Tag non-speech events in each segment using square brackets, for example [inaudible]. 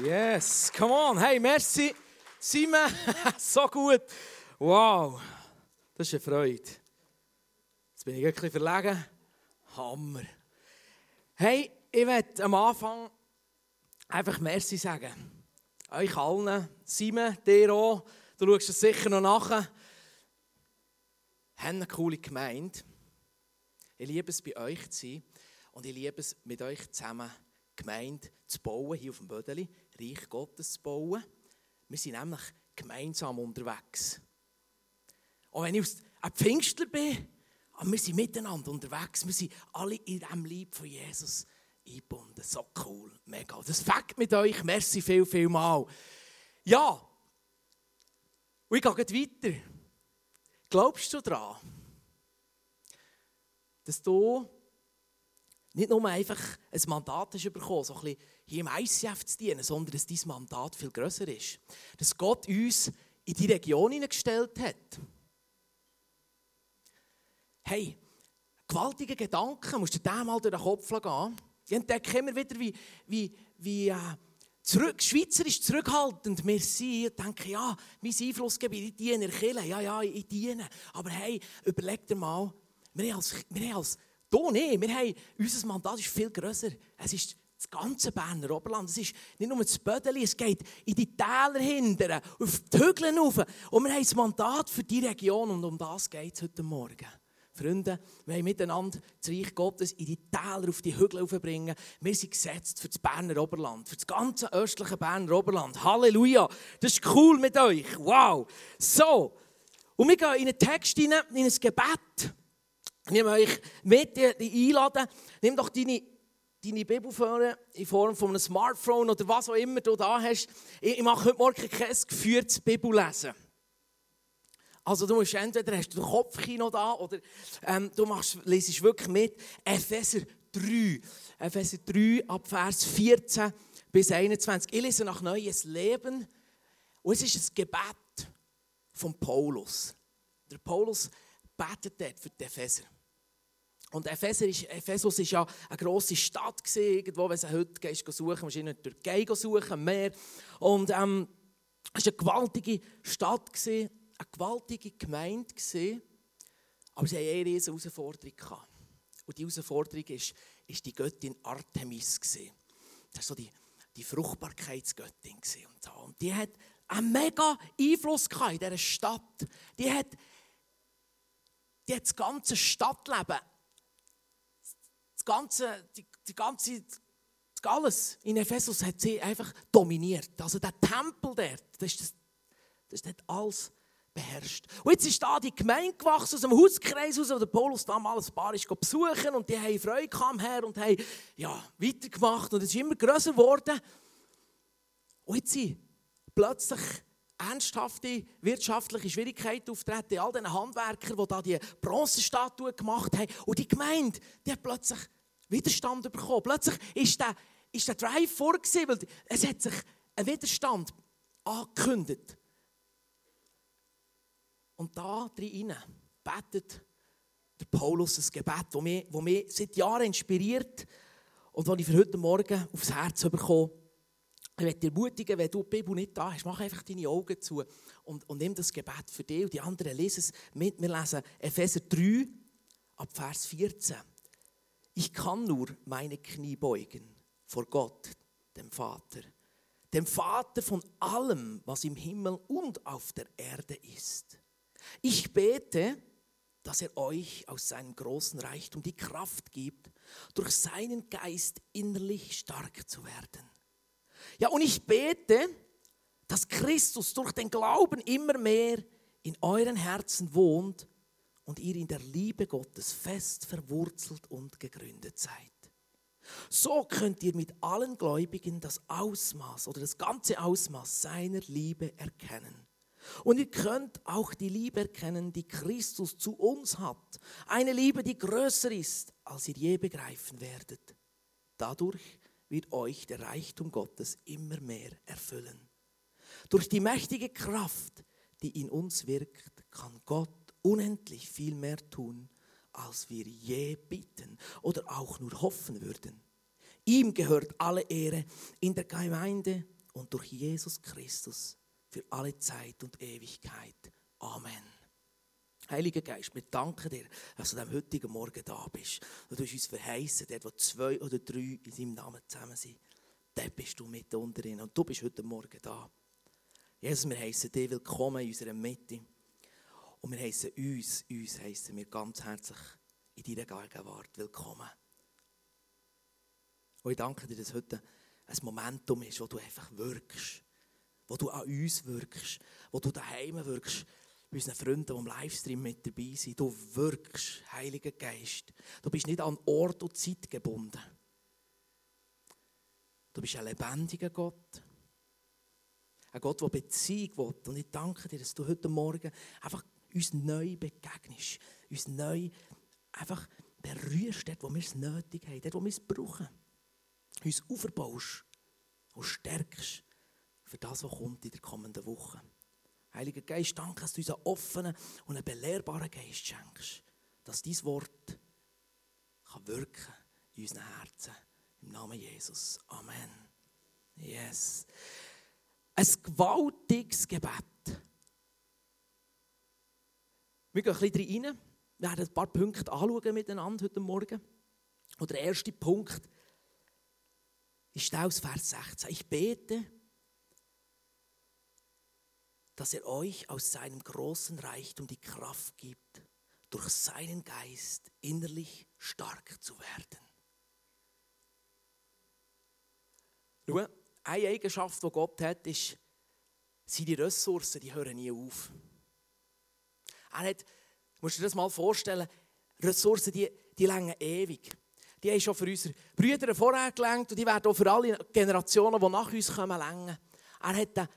Yes, come on. Hey, merci. Simon, [laughs] so gut. Wow, das ist eine Freude. Jetzt bin ich wirklich verlegen. Hammer. Hey, ich möchte am Anfang einfach Merci sagen. Euch allen, Simon, dir auch, du schaust es sicher noch nachher. Haben eine coole Gemeinde. Ich liebe es, bei euch zu sein und ich liebe es, mit euch zusammen Gemeinde zu bauen, hier auf dem Bödeli, Reich Gottes zu bauen. Wir sind nämlich gemeinsam unterwegs. Auch wenn ich ein Pfingstler bin, aber wir sind miteinander unterwegs. Wir sind alle in diesem Lieb von Jesus eingebunden. So cool, mega. Das fängt mit euch. Merci viel, viel mal. Ja, und ich gehe weiter. Glaubst du daran, dass du nicht nur einfach ein Mandat hast bekommen, so ein bisschen hier im ICF zu dienen, sondern dass dein Mandat viel grösser ist. Dass Gott uns in die Region hineingestellt hat. Hey, gewaltige Gedanken, musst du dir mal durch den Kopf gehen. Ich entdecke immer wieder, wie, wie, wie äh, zurück, schweizerisch zurückhaltend wir sind. Ich denke, ja, mein Einflussgebiet, ich diene in der Kirche. Ja, ja, ich diene. Aber hey, überleg dir mal, wir haben als, wir haben als hier nicht. Wir haben, unser Mandat ist viel grösser. Es ist das ganze Berner Oberland. Es ist nicht nur das Bödeli, es geht in die Täler hinten, auf die Hügel rauf. Und wir haben das Mandat für die Region und um das geht es heute Morgen. Freunde, wir haben miteinander das Reich Gottes in die Täler, auf die Hügel bringen. Wir sind gesetzt für das Berner Oberland, für das ganze östliche Berner Oberland. Halleluja! Das ist cool mit euch. Wow! So, und wir gehen in einen Text hinein, in ein Gebet. Ich nehme euch mit, einladen. Nimm doch deine, deine Bibelföhne in Form von einem Smartphone oder was auch immer du da hast. Ich, mache heute Morgen kein geführtes Bibellesen. Also du musst entweder hast du den Kopfkino da oder ähm, du machst, lesest wirklich mit. Epheser 3. Epheser 3 ab Vers 14 bis 21. Ich lese nach Neues Leben. Und es ist ein Gebet von Paulus. Der Paulus betet dort für die Epheser. Und Epheser ist, Ephesus war ja eine grosse Stadt, gewesen, irgendwo, wenn du heute gehst, suchen musst du in der Türkei suchen, mehr. Und ähm, es war eine gewaltige Stadt, gewesen, eine gewaltige Gemeinde, gewesen, aber sie hatten eine riesige Herausforderung. Und die Herausforderung war ist, ist die Göttin Artemis. Gewesen. Das war so die, die Fruchtbarkeitsgöttin. Gewesen. Und, so. und die hat einen mega Einfluss in dieser Stadt. Die hat, die hat das ganze Stadtleben das ganze, die, die ganze, alles in Ephesus hat sie einfach dominiert. Also der Tempel dort, das das, das dort alles beherrscht. Und jetzt ist da die Gemeinde gewachsen aus dem Hauskreis aus, wo der Paulus damals ein paar ist besuchen und die haben Freude kam her und haben ja, weitergemacht und es ist immer größer geworden. Und jetzt sind plötzlich ernsthafte wirtschaftliche Schwierigkeiten auftreten, all diesen Handwerker, die da die Bronzestatue gemacht haben. Und die Gemeinde, die hat plötzlich Widerstand bekommen. Plötzlich ist der, ist der Drive vorgesehen, weil es hat sich ein Widerstand angekündigt. Und da drin betet der Paulus ein Gebet, das mich, das mich seit Jahren inspiriert und das ich für heute Morgen aufs Herz bekommen ich möchte dir ermutigen, wenn du die Bibel nicht da hast, mach einfach deine Augen zu und, und nimm das Gebet für dich und die anderen lesen es mit. Wir lesen Epheser 3 ab Vers 14. Ich kann nur meine Knie beugen vor Gott, dem Vater, dem Vater von allem, was im Himmel und auf der Erde ist. Ich bete, dass er euch aus seinem großen Reichtum die Kraft gibt, durch seinen Geist innerlich stark zu werden ja, und ich bete, dass Christus durch den Glauben immer mehr in euren Herzen wohnt und ihr in der Liebe Gottes fest verwurzelt und gegründet seid. So könnt ihr mit allen Gläubigen das Ausmaß oder das ganze Ausmaß seiner Liebe erkennen. Und ihr könnt auch die Liebe erkennen, die Christus zu uns hat. Eine Liebe, die größer ist, als ihr je begreifen werdet. Dadurch wird euch der Reichtum Gottes immer mehr erfüllen. Durch die mächtige Kraft, die in uns wirkt, kann Gott unendlich viel mehr tun, als wir je bitten oder auch nur hoffen würden. Ihm gehört alle Ehre in der Gemeinde und durch Jesus Christus für alle Zeit und Ewigkeit. Amen. Heiliger Geist, wir danken dir, dass du am heutigen Morgen da bist. Du hast uns verheißen, dort wo zwei oder drei in seinem Namen zusammen sind, dort bist du mit unter ihnen. Und du bist heute Morgen da. Jesus, wir heißen dich willkommen in unserer Mitte. Und wir heißen uns, uns heißen wir ganz herzlich in deiner Gegenwart willkommen. Und ich danke dir, dass heute ein Momentum ist, wo du einfach wirkst. Wo du an uns wirkst. Wo du daheim wirkst. Unseren Freunden, die im Livestream mit dabei sind. Du wirkst, Heiliger Geist. Du bist nicht an Ort und Zeit gebunden. Du bist ein lebendiger Gott. Ein Gott, der Beziehung will. Und ich danke dir, dass du heute Morgen einfach uns neu begegnest. Uns neu einfach berührst, dort, wo wir es nötig haben, dort, wo wir es brauchen. Uns aufbaust und stärkst für das, was kommt in der kommenden Woche. Heiliger Geist, danke, dass du uns einen offenen und einen belehrbaren Geist schenkst, dass dein Wort kann wirken in unseren Herzen. Im Namen Jesus. Amen. Yes. Ein gewaltiges Gebet. Wir gehen ein bisschen rein. Wir werden ein paar Punkte anschauen miteinander heute Morgen. Und der erste Punkt ist aus Vers 16. Ich bete, dass er euch aus seinem großen Reichtum die Kraft gibt, durch seinen Geist innerlich stark zu werden. Schau, eine Eigenschaft, die Gott hat, ist, seine Ressourcen, die hören nie auf. Er hat, musst du dir das mal vorstellen, Ressourcen, die, die länger ewig. Die haben schon für unsere Brüder vorher gelangt und die werden auch für alle Generationen, die nach uns kommen, länger. Er hat einen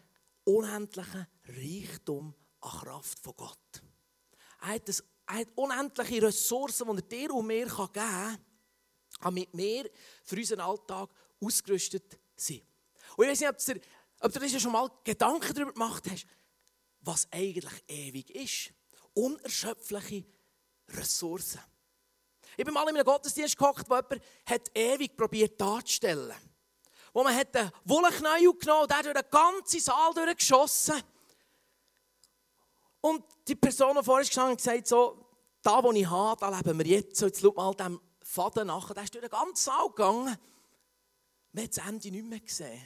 unendlichen Reichtum an Kraft von Gott. Er hat, das, er hat unendliche Ressourcen, die er dir und mir geben kann, damit wir für unseren Alltag ausgerüstet sind. Und ich weiß nicht, ob du, ob du dir schon mal Gedanken darüber gemacht hast, was eigentlich ewig ist. Unerschöpfliche Ressourcen. Ich bin mal in einem Gottesdienst gehockt, wo jemand hat ewig probiert darzustellen. Wo man hat einen Wollknäuel genommen und der durch den ganzen Saal durchgeschossen. Und die Person, die vorher gestanden hat, gesagt so, da wo ich habe, da leben wir jetzt. So, jetzt schau mal dem Faden nach. Der ist durch den ganzen Saal gegangen. Wir haben das Ende nicht mehr gesehen.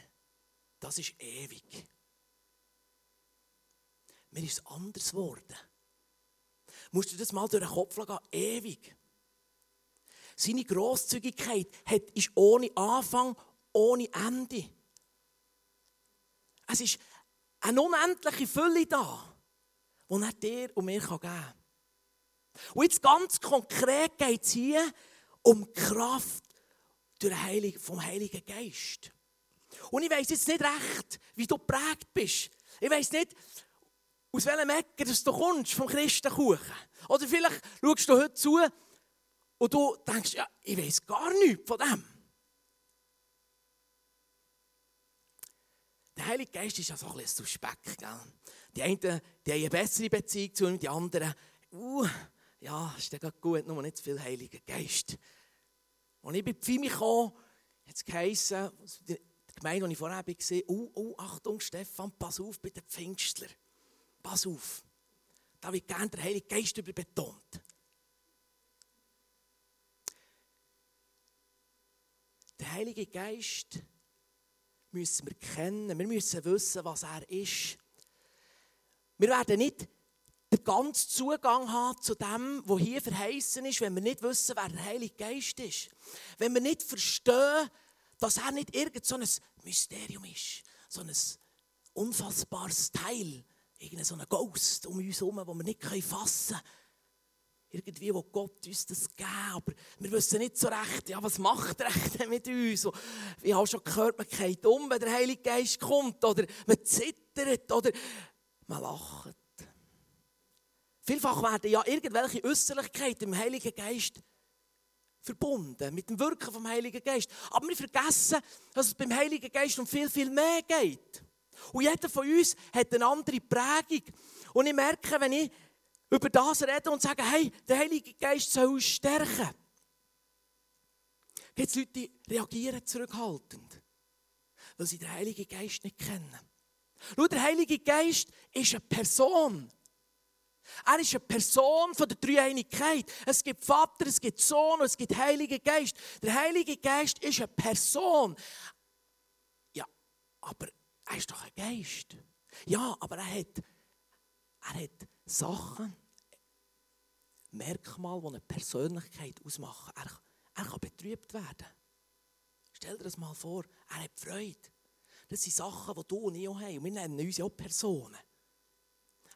Das ist ewig. Mir ist es anders geworden. Musst du das mal durch den Kopf gehen? Ewig. Seine Grosszügigkeit ist ohne Anfang, ohne Ende. Es ist eine unendliche Fülle da, die er dir und mir geben kann. Und jetzt ganz konkret geht es hier um Kraft vom Heiligen Geist. Und ich weiß jetzt nicht recht, wie du geprägt bist. Ich weiß nicht, aus welchem Ecke du kommst vom Christenkuchen. Oder vielleicht schaust du heute zu und du denkst, ja, ich weiß gar nichts von dem. Der Heilige Geist ist ja so ein bisschen suspekt. Gell? Die einen die haben eine bessere Beziehung zu ihm, die anderen, uh, ja, ist ja gut, nur nicht zu viel Heiliger Geist. Als ich bei Pfimi kam, hat es geheißen, die Gemeinde, die ich vorher habe, oh, oh, Achtung, Stefan, pass auf bei den Pfingstler. Pass auf. Da wird gerne der Heilige Geist überbetont. Der Heilige Geist müssen wir kennen. Wir müssen wissen, was er ist. Wir werden nicht den ganzen Zugang haben zu dem, was hier verheißen ist, wenn wir nicht wissen, wer der Heilige Geist ist. Wenn wir nicht verstehen, dass er nicht irgend so ein Mysterium ist, so ein unfassbares Teil, irgendein Ghost um uns herum, das wir nicht fassen können. Irgendwie wo Gott uns das geben, aber wir wissen nicht so recht, ja, was macht er echt mit uns? Ich habe schon gehört, man geht um, wenn der Heilige Geist kommt, oder man zittert, oder man lacht. Vielfach werden ja irgendwelche Äußerlichkeiten im Heiligen Geist verbunden, mit dem Wirken vom Heiligen Geist. Aber wir vergessen, dass es beim Heiligen Geist um viel, viel mehr geht. Und jeder von uns hat eine andere Prägung. Und ich merke, wenn ich über das rede und sage, hey, der Heilige Geist soll uns stärken, gibt es Leute, die reagieren zurückhaltend. weil sie den Heiligen Geist nicht kennen. Schau, der Heilige Geist ist eine Person. Er ist eine Person von der Dreieinigkeit. Es gibt Vater, es gibt Sohn und es gibt Heiligen Geist. Der Heilige Geist ist eine Person. Ja, aber er ist doch ein Geist. Ja, aber er hat, er hat Sachen, Merkmale, die eine Persönlichkeit ausmachen. Er, er kann betrübt werden. Stell dir das mal vor, er hat Freude. Das sind Sachen, die du und ich auch haben. Und wir nennen uns ja auch Personen.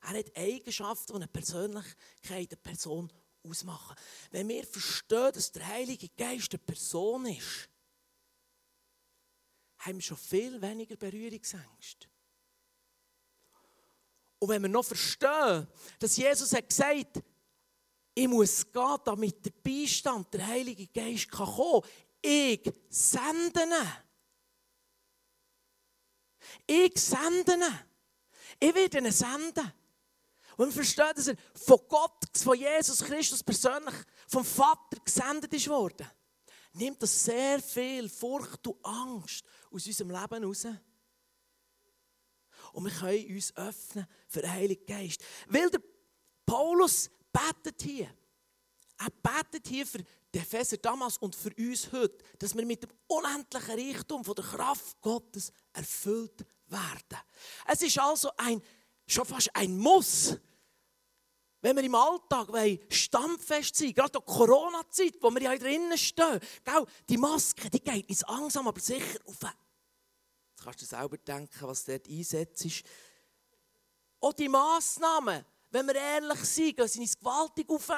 Er hat Eigenschaften, die eine Persönlichkeit, eine Person ausmachen. Wenn wir verstehen, dass der Heilige Geist eine Person ist, haben wir schon viel weniger Berührungsängste. Und wenn wir noch verstehen, dass Jesus hat gesagt hat, ich muss gehen, damit der Beistand, der Heilige Geist kann kommen. Ich sende ihn. Ich sende ihn. Ich werde ihn senden. Und wir verstehen, dass er von Gott, von Jesus Christus persönlich, vom Vater gesendet ist worden. Nimmt das sehr viel Furcht und Angst aus unserem Leben raus. Und wir können uns öffnen für den Heiligen Geist. Weil der Paulus betet hier. Er betet hier für die Epheser damals und für uns heute, dass wir mit dem unendlichen Reichtum von der Kraft Gottes erfüllt werden. Es ist also ein, schon fast ein Muss, wenn wir im Alltag standfest sein gerade in Corona-Zeit, wo wir ja drinnen stehen. Die Maske, die geht uns langsam, aber sicher auf. Jetzt kannst du selber denken, was dort einsetzt. Auch die Massnahmen, wenn wir ehrlich sind, gehen sie uns gewaltig auf.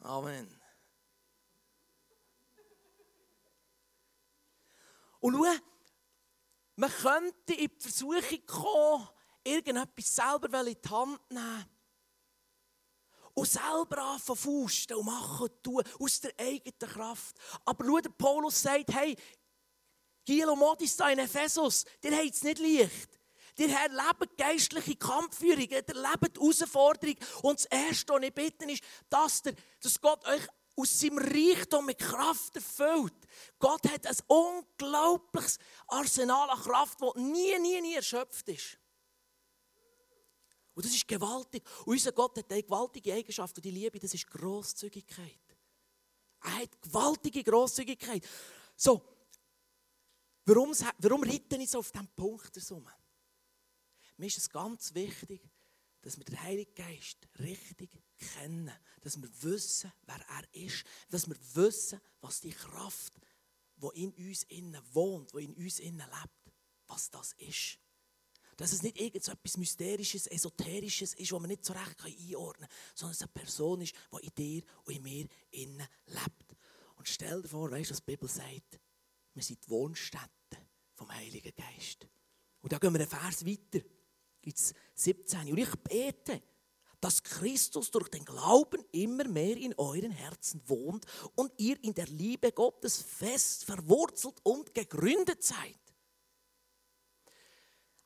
Amen. Und schau, man könnte in die Versuchung kommen, irgendetwas selber in die Hand nehmen. Und selber anfangen Faust und machen und tun, aus der eigenen Kraft. Aber schau, der Paulus sagt, hey, Gilo Modis da in Ephesus, der hat es nicht leicht. Ihr erlebt geistliche Kampfführung, ihr erlebt Herausforderung. Und das Erste, was ich bitte, ist, dass, der, dass Gott euch aus seinem Reichtum mit Kraft erfüllt. Gott hat ein unglaubliches Arsenal an Kraft, das nie, nie, nie erschöpft ist. Und das ist gewaltig. Und unser Gott hat eine gewaltige Eigenschaft und die Liebe, das ist Grosszügigkeit. Er hat gewaltige Grosszügigkeit. So, warum, warum reiten ich so auf diesen Punkt zusammen? Mir ist es ganz wichtig, dass wir den Heiligen Geist richtig kennen. Dass wir wissen, wer er ist. Dass wir wissen, was die Kraft, die in uns innen wohnt, die in uns innen lebt, was das ist. Dass es nicht irgendetwas Mysterisches, Esoterisches ist, was man nicht so recht einordnen kann, sondern es eine Person ist, die in dir und in mir innen lebt. Und stell dir vor, weißt du, was die Bibel sagt? Wir sind die Wohnstätten vom Heiligen Geist. Und da gehen wir einen Vers weiter ins 17. Und ich bete, dass Christus durch den Glauben immer mehr in euren Herzen wohnt und ihr in der Liebe Gottes fest verwurzelt und gegründet seid.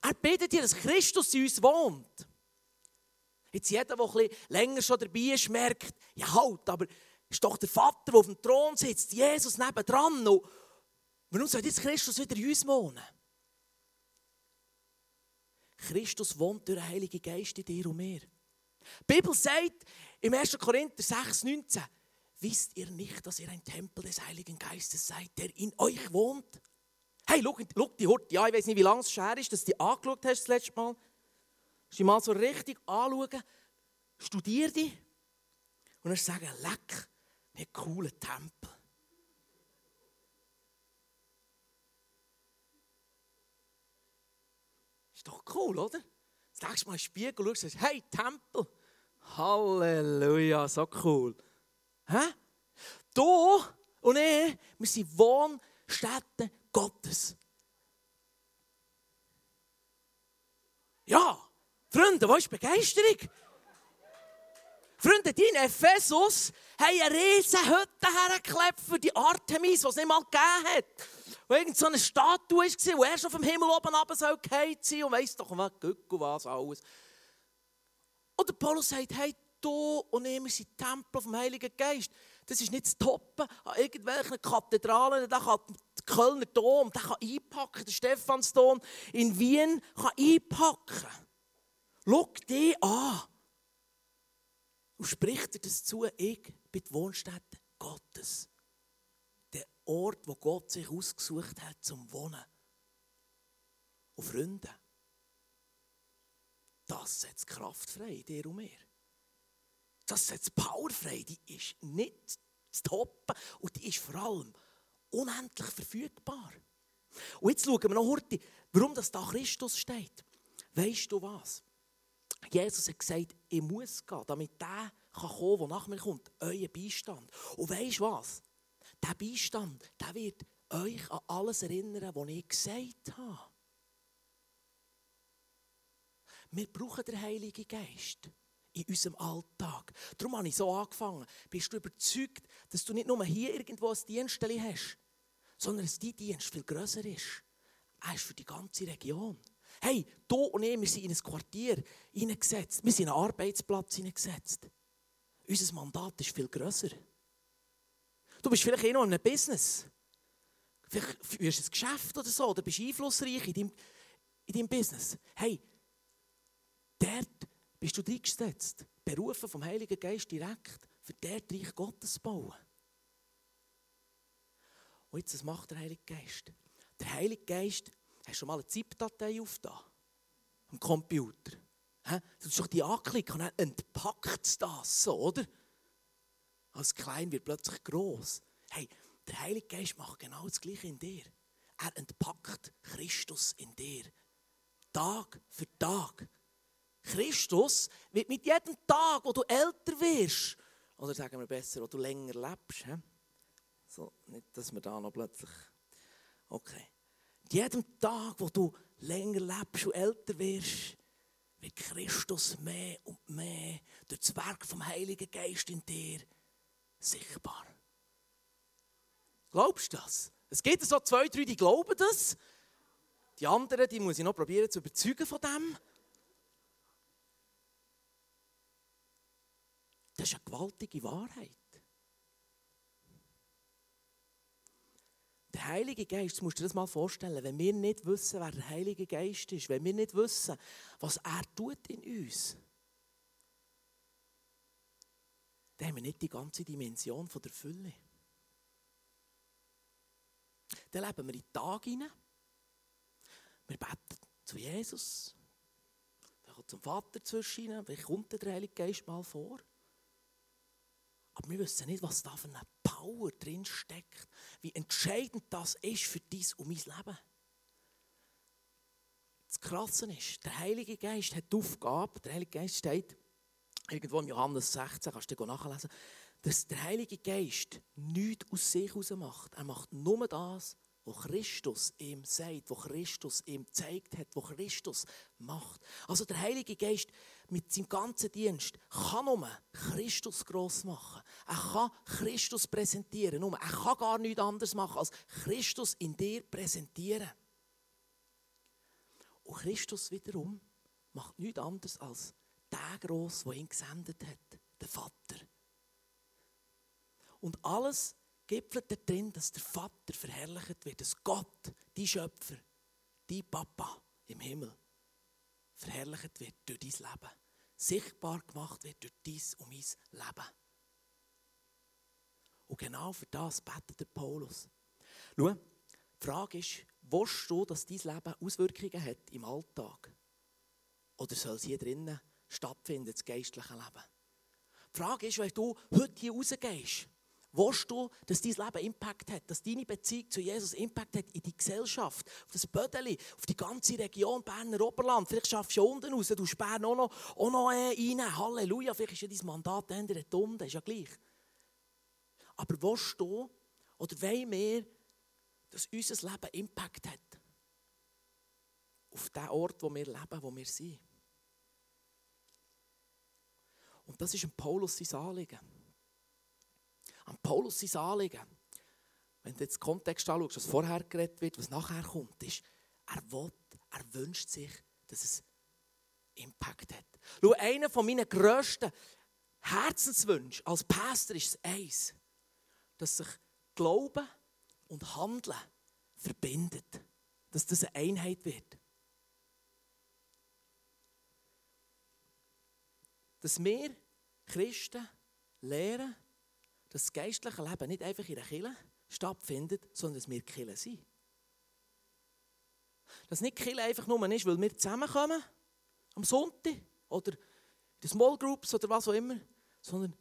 Er betet hier, dass Christus in uns wohnt. Jetzt jeder, der ein länger schon dabei ist, merkt, ja halt, aber ist doch der Vater, der auf dem Thron sitzt, Jesus nebendran. Und warum soll jetzt Christus wieder in uns wohnen? Christus wohnt durch den Heiligen Geist in dir und mir. Die Bibel sagt im 1. Korinther 6, 19, wisst ihr nicht, dass ihr ein Tempel des Heiligen Geistes seid, der in euch wohnt? Hey, schau, die Horte ja, ich weiß nicht, wie lange es her ist, dass du die angeschaut hast das letzte Mal. Hast du mal so richtig anschauen, studier die und dann sagen, leck, ein cooler Tempel. Ist doch cool, oder? Nächste Mal in den Spiegel und sagst, hey, Tempel. Halleluja, so cool. Hä? Du und ich, wir sind Wohnstätten Gottes. Ja, Freunde, wo ist Begeisterung? Freunde, die in Ephesus haben eine riesen Hütte hergeklebt für die Artemis, die es nicht mal gegeben hat. Wo irgend so eine Statue war, die erst auf dem Himmel oben runter soll sein und weiss doch was, Gückel, was alles. Und der Paulus sagt, hey, du und ich, wir sind Tempel vom Heiligen Geist. Das ist nicht zu toppen an irgendwelchen Kathedralen. Da kann der Kölner Dom, der kann einpacken, der Stephansdom in Wien kann einpacken. Schau dich an. Und spricht dir das zu, ich bin die Wohnstätte Gottes. Ort, wo Gott sich ausgesucht hat zum Wohnen. Und Freunde, das setzt Kraft frei, dir und mir. Das setzt Power frei. Die ist nicht zu toppen und die ist vor allem unendlich verfügbar. Und jetzt schauen wir noch heute, warum das da Christus steht. Weißt du was? Jesus hat gesagt, ich muss gehen, damit der kann kommen, der nach mir kommt, euer Beistand. Und weißt du was? Der Beistand, der wird euch an alles erinnern, was ich gesagt habe. Wir brauchen den Heiligen Geist in unserem Alltag. Darum habe ich so angefangen. Bist du überzeugt, dass du nicht nur hier irgendwo ein Dienststelle hast, sondern dass dein Dienst viel grösser ist? Er ist für die ganze Region. Hey, du und ich, wir sind in ein Quartier hineingesetzt. Wir sind in einen Arbeitsplatz hineingesetzt. Unser Mandat ist viel grösser. Du bist vielleicht eh noch in einem Business. Vielleicht führst du ein Geschäft oder so, oder bist einflussreich in deinem, in deinem Business. Hey, dort bist du eingesetzt, berufen vom Heiligen Geist direkt, für dort Reich Gottes bauen. Und jetzt, was macht der Heilige Geist? Der Heilige Geist, hast du schon mal eine ZIP-Datei aufgetan? Am Computer. Du musst doch die anklicken und dann entpackt es das so, oder? Als klein wird plötzlich groß. Hey, der Heilige Geist macht genau das Gleiche in dir. Er entpackt Christus in dir. Tag für Tag. Christus wird mit jedem Tag, wo du älter wirst, oder sagen wir besser, wo du länger lebst, he? so, nicht, dass wir da noch plötzlich, okay, mit jedem Tag, wo du länger lebst und älter wirst, wird Christus mehr und mehr durch das Werk vom Heiligen Geist in dir sichtbar. Glaubst du das? Es gibt so zwei, drei, die glauben das. Die anderen, die muss ich noch probieren zu überzeugen von dem. Das ist eine gewaltige Wahrheit. Der Heilige Geist, du musst dir das mal vorstellen, wenn wir nicht wissen, wer der Heilige Geist ist, wenn wir nicht wissen, was er tut in uns, dann haben wir nicht die ganze Dimension von der Fülle. Dann leben wir in den Tag hinein. Wir beten zu Jesus. Dann kommt zum Vater zwischen. Wie kommt der Heilige Geist mal vor? Aber wir wissen nicht, was da für eine Power drin steckt. Wie entscheidend das ist für dein und mein Leben. Das Krasse ist, der Heilige Geist hat die Aufgabe, der Heilige Geist steht irgendwo im Johannes 16, kannst du nachlesen, dass der Heilige Geist nichts aus sich heraus macht. Er macht nur das, was Christus ihm sagt, was Christus ihm gezeigt hat, was Christus macht. Also der Heilige Geist mit seinem ganzen Dienst kann nur Christus gross machen. Er kann Christus präsentieren. Nur. Er kann gar nichts anderes machen, als Christus in dir präsentieren. Und Christus wiederum macht nichts anderes als der gross, der ihn gesendet hat, der Vater. Und alles gipfelt darin, dass der Vater verherrlicht wird, dass Gott, die Schöpfer, die Papa im Himmel, verherrlicht wird durch dein Leben. Sichtbar gemacht wird durch dein und mein Leben. Und genau für das betet der Paulus. Schau, die Frage ist, willst du, dass dein Leben Auswirkungen hat im Alltag? Oder soll es hier drinnen stattfinden, das geistliche Leben? Die Frage ist, wenn du heute hier rausgehst, Willst du, dass dein Leben Impact hat, dass deine Beziehung zu Jesus Impact hat in die Gesellschaft, auf das Bödeli, auf die ganze Region Berner Oberland? Vielleicht schaffst du unten raus, du Bern auch noch, auch noch äh, rein. Halleluja, vielleicht ist ja dein Mandat ändert das ist ja gleich. Aber willst du, oder wollen wir, dass unser Leben Impact hat? Auf den Ort, wo wir leben, wo wir sind. Und das ist ein Paulus sein Anliegen an Paulus sein Anliegen, wenn du jetzt den Kontext anschaust, was vorher geredet wird, was nachher kommt, ist, er will, er wünscht sich, dass es Impact hat. Schau, einer von meinen grössten Herzenswünschen als Pastor ist es eins. dass sich Glauben und Handeln verbindet. Dass das eine Einheit wird. Dass wir Christen lehren, dass das geistliche Leben nicht einfach in der Kirche stattfindet, sondern dass wir Kirche sind. Dass nicht Kirche einfach nur ist, weil wir zusammenkommen am Sonntag oder in den Small Groups oder was auch immer, sondern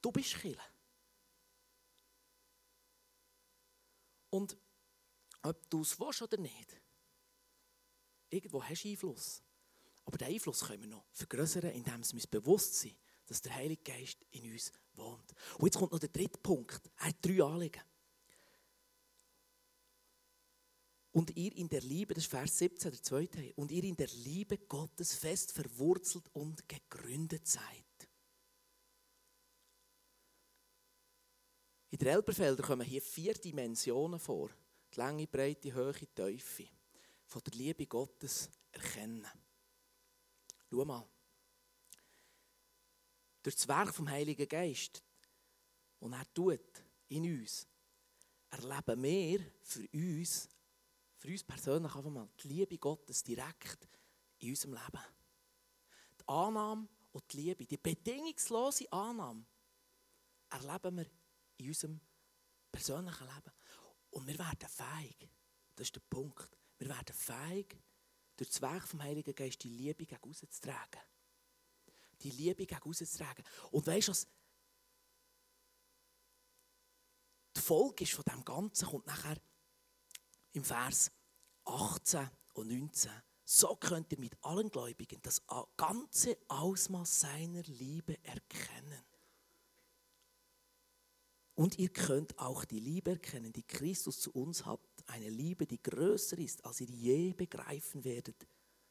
du bist Kirche. Und ob du es willst oder nicht, irgendwo hast du Einfluss. Aber den Einfluss können wir noch vergrößern, indem wir uns bewusst sind, dass der Heilige Geist in uns wohnt. Und jetzt kommt noch der dritte Punkt. Er hat drei Anliegen. Und ihr in der Liebe, das ist Vers 17, der zweite und ihr in der Liebe Gottes fest verwurzelt und gegründet seid. In der Elberfelder kommen hier vier Dimensionen vor. Die Länge, Breite, Höhe, Tiefe. Von der Liebe Gottes erkennen. Schau mal. Durch das Werk vom Heiligen Geist, das er tut in uns, erleben wir für uns für uns persönlich einfach mal die Liebe Gottes direkt in unserem Leben. Die Annahme und die Liebe, die bedingungslose Annahme, erleben wir in unserem persönlichen Leben. Und wir werden fähig, das ist der Punkt, wir werden fähig, durch das Werk vom Heiligen Geist die Liebe gegen rauszutragen. Die Liebe gegen rauszutragen. Und weißt du was? Die Folge ist von dem Ganzen kommt nachher im Vers 18 und 19. So könnt ihr mit allen Gläubigen das ganze Ausmaß seiner Liebe erkennen. Und ihr könnt auch die Liebe erkennen, die Christus zu uns hat. Eine Liebe, die größer ist, als ihr je begreifen werdet.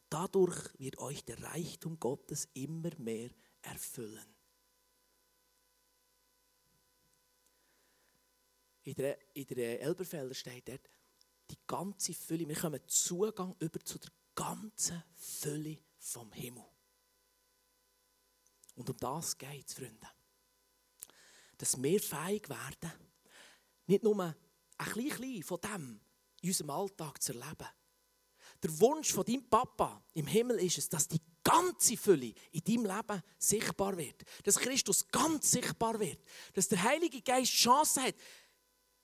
Dadurch wird euch der Reichtum Gottes immer mehr erfüllen. In der, in der Elberfelder steht dort, die ganze Fülle, wir kommen Zugang über zu der ganzen Fülle vom Himmel. Und um das geht es, Freunde. Dass wir fähig werden, nicht nur ein bisschen von dem in unserem Alltag zu erleben. Der Wunsch von deinem Papa im Himmel ist es, dass die ganze Fülle in deinem Leben sichtbar wird. Dass Christus ganz sichtbar wird. Dass der Heilige Geist Chance hat,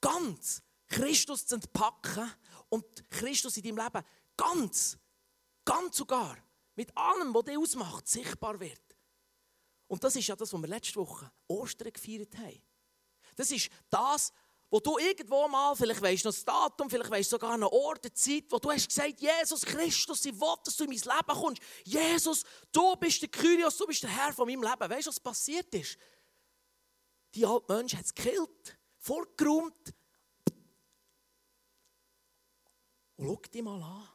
ganz Christus zu entpacken und Christus in deinem Leben ganz, ganz sogar mit allem, was dich ausmacht, sichtbar wird. Und das ist ja das, was wir letzte Woche Ostern gefeiert haben. Das ist das, wo du irgendwo mal, vielleicht weißt du noch das Datum, vielleicht weißt du sogar einen Ort, eine Zeit, wo du hast gesagt, Jesus Christus, ich will, dass du in mein Leben kommst. Jesus, du bist der Kyrios, du bist der Herr von meinem Leben. Weißt du, was passiert ist? Die alten Menschen haben es gekillt, vorgeräumt, Und schau dich mal an.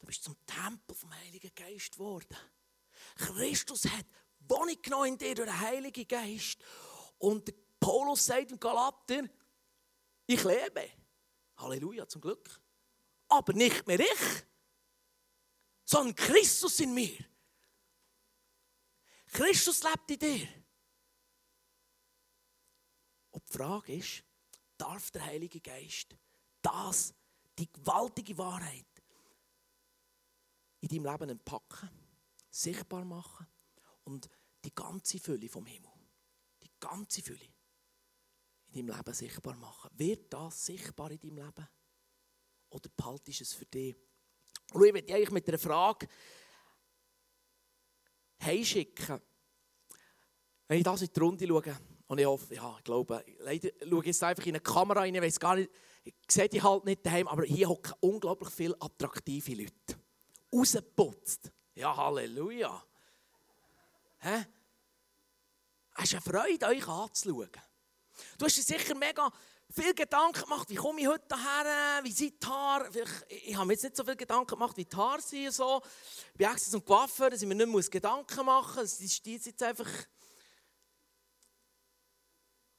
Du bist zum Tempel vom Heiligen Geist geworden. Christus hat Wohnung genommen in dir durch den Heiligen Geist. Und Paulus sagt im Galater, ich lebe. Halleluja, zum Glück. Aber nicht mehr ich, sondern Christus in mir. Christus lebt in dir. Und die Frage ist, darf der Heilige Geist das die gewaltige Wahrheit in deinem Leben entpacken, sichtbar machen und die ganze Fülle vom Himmel, die ganze Fülle deinem Leben sichtbar machen. Wird das sichtbar in deinem Leben? Oder behaltest du es für dich? Und ich möchte eigentlich mit einer Frage heimschicken. Wenn ich das in die Runde schaue, und ich hoffe, ja, ich glaube, leider schaue ich jetzt einfach in eine Kamera rein, ich weiß gar nicht, ich sehe die halt nicht daheim, aber hier hocken unglaublich viele attraktive Leute. Rausgeputzt. Ja, Halleluja. Hä? Es ist eine Freude, euch anzuschauen. Du hast dir sicher mega viel Gedanken gemacht, wie komme ich heute her, wie sind die Haare. Ich habe mir jetzt nicht so viel Gedanken gemacht, wie die Haare sind. So. Ich bin extra zum Coiffeur, dass ich mir nicht mehr Gedanken machen muss. Das ist jetzt einfach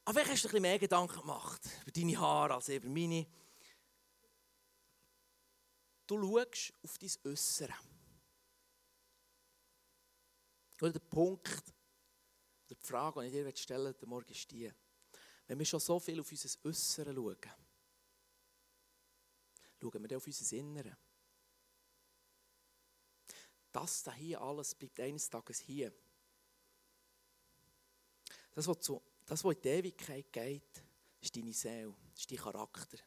aber vielleicht hast du ein bisschen mehr Gedanken gemacht über deine Haare als über meine. Du schaust auf dein Äußere. Oder der Punkt, oder die Frage, die ich dir stellen möchte, Morgen ist die. Wenn wir schon so viel auf unser Äußere schauen, schauen wir dann auf unser Innere. Das da hier alles bleibt eines Tages hier. Das, was, zu, das, was in die Ewigkeit geht, ist deine Seele, ist dein Charakter.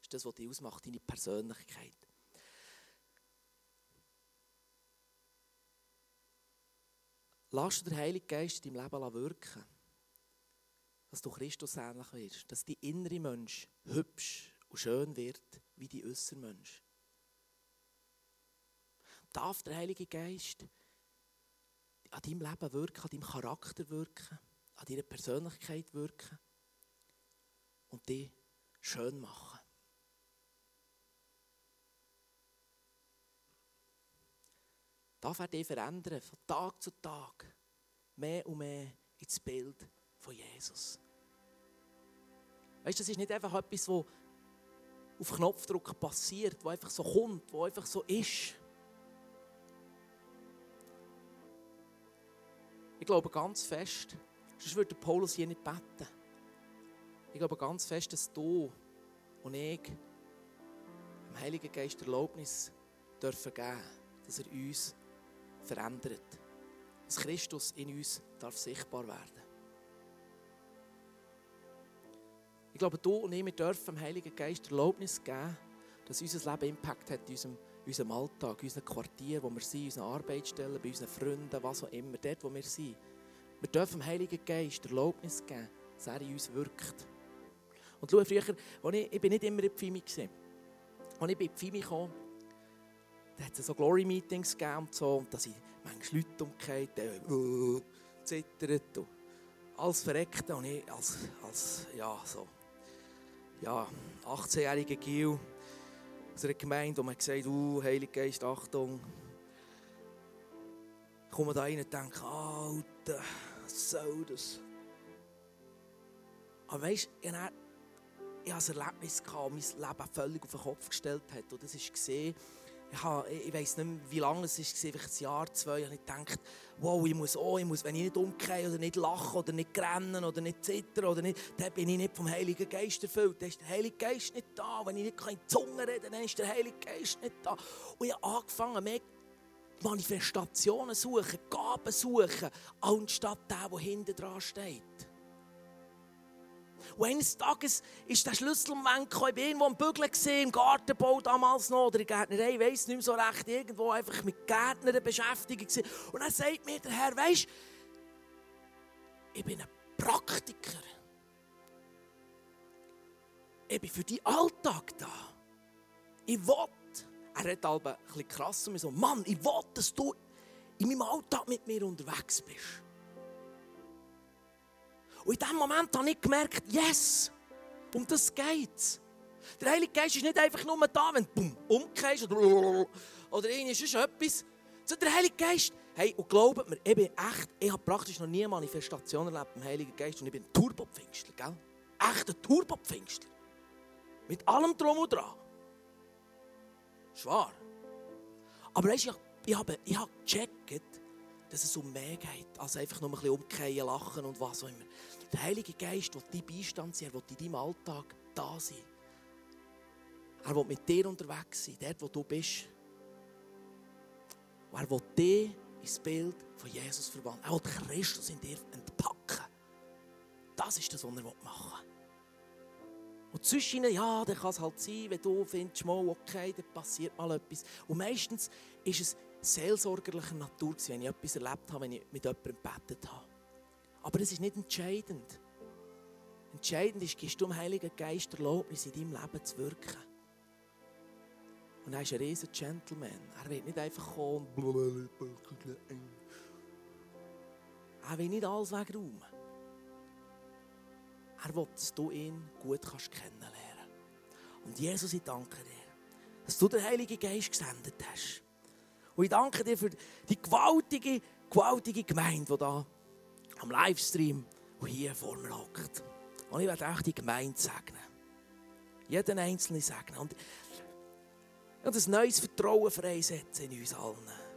Ist das, was dich ausmacht, deine Persönlichkeit. Lass den Heiligen Geist in deinem Leben wirken. Dass du Christus ähnlich wirst. Dass dein innerer Mensch hübsch und schön wird, wie die äußere Mensch. Darf der Heilige Geist an deinem Leben wirken, an deinem Charakter wirken, an deiner Persönlichkeit wirken und dich schön machen. Darf er dich verändern, von Tag zu Tag, mehr und mehr ins Bild von Jesus. Weißt du, das ist nicht einfach etwas, was auf Knopfdruck passiert, was einfach so kommt, was einfach so ist. Ich glaube ganz fest, sonst würde Paulus hier nicht beten. Ich glaube ganz fest, dass du und ich dem Heiligen Geist Erlaubnis dürfen geben, dass er uns verändert. Dass Christus in uns darf sichtbar werden. Ich glaube, du und ich, wir dürfen dem Heiligen Geist Erlaubnis geben, dass unser Leben Impact hat in unserem, in unserem Alltag, in unserem Quartier, wo wir sind, in unseren Arbeitsstellen, bei unseren Freunden, was auch immer, dort, wo wir sind. Wir dürfen dem Heiligen Geist Erlaubnis geben, dass er in uns wirkt. Und schau, früher, als ich, ich bin nicht immer in Pfimi war. Als ich in Pfimi kam, da hat es so Glory-Meetings gegeben und so, und da sind manchmal Leute umgekehrt, äh, zittert und alles verreckt. Und ich als, als ja, so, ja, 18-jähriger Gil aus einer Gemeinde, und man gesagt, uh, Heilige Geist, Achtung. Ich komme da rein und denke, Alter, was soll das? Aber weißt du, ich hatte ein Erlebnis, das mein Leben völlig auf den Kopf gestellt hat. Und das war ich, habe, ich weiß nicht mehr, wie lange es war, vielleicht ein Jahr, zwei, und ich dachte, wow, ich muss auch, ich muss, wenn ich nicht umgehe oder nicht lachen oder nicht rennen oder nicht zittern oder nicht, dann bin ich nicht vom Heiligen Geist erfüllt. Dann ist der Heilige Geist nicht da. Wenn ich nicht in die Zunge reden dann ist der Heilige Geist nicht da. Und ich habe angefangen, mehr Manifestationen suchen, Gaben suchen, anstatt der, der hinten dran steht. Und eines Tages ist der Schlüsselmoment gekommen. Ich war irgendwo am Bügeln, im Gartenbau damals noch, oder in Gärtnerei, ich weiss nicht mehr so recht, irgendwo einfach mit Gärtnern beschäftigt gewesen. Und dann sagt mir der Herr, weisst ich bin ein Praktiker. Ich bin für deinen Alltag da. Ich will, er redet aber ein bisschen krass und mir so, Mann, ich will, dass du in meinem Alltag mit mir unterwegs bist. Und in diesem Moment habe ich gemerkt, yes, um das geht Der Heilige Geist ist nicht einfach nur da, wenn du umkehrst oder, oder irgendwie ist etwas. Der Heilige Geist, hey, und glaubt mir, ich bin echt, ich habe praktisch noch nie eine Manifestation erlebt im Heiligen Geist und ich bin ein gell? Echt ein. Mit allem Drum und Dran. Schwar. Aber weißt, ich, ich habe, ich habe gecheckt, dass es um mehr geht, als einfach nur ein bisschen umkehren, lachen und was auch immer. Der Heilige Geist will dein Beistand sein, er will in deinem Alltag da sein. Er will mit dir unterwegs sein, dort, wo du bist. Und er will dich ins Bild von Jesus verwandeln. Er will Christus in dir entpacken. Das ist das, was er machen will. Und zwischen ja, dann kann es halt sein, wenn du findest, mal okay, dann passiert mal etwas. Und meistens ist es seelsorgerlicher Natur, wenn ich etwas erlebt habe, wenn ich mit jemandem gebetet habe. Aber das ist nicht entscheidend. Entscheidend ist, gibst du dem Heiligen Geist Erlaubnis, in deinem Leben zu wirken. Und er ist ein riesiger Gentleman. Er will nicht einfach kommen und Er will nicht alles wegräumen. Er will, dass du ihn gut kennenlernen kannst. Und Jesus, ich danke dir, dass du den Heiligen Geist gesendet hast. Und ich danke dir für die gewaltige, gewaltige Gemeinde, die da am Livestream, der hier vor mir hockt. Und ich werde auch die Gemeinde segnen. Jeden Einzelnen segnen. Und, und ein neues Vertrauen freisetzen in uns allen.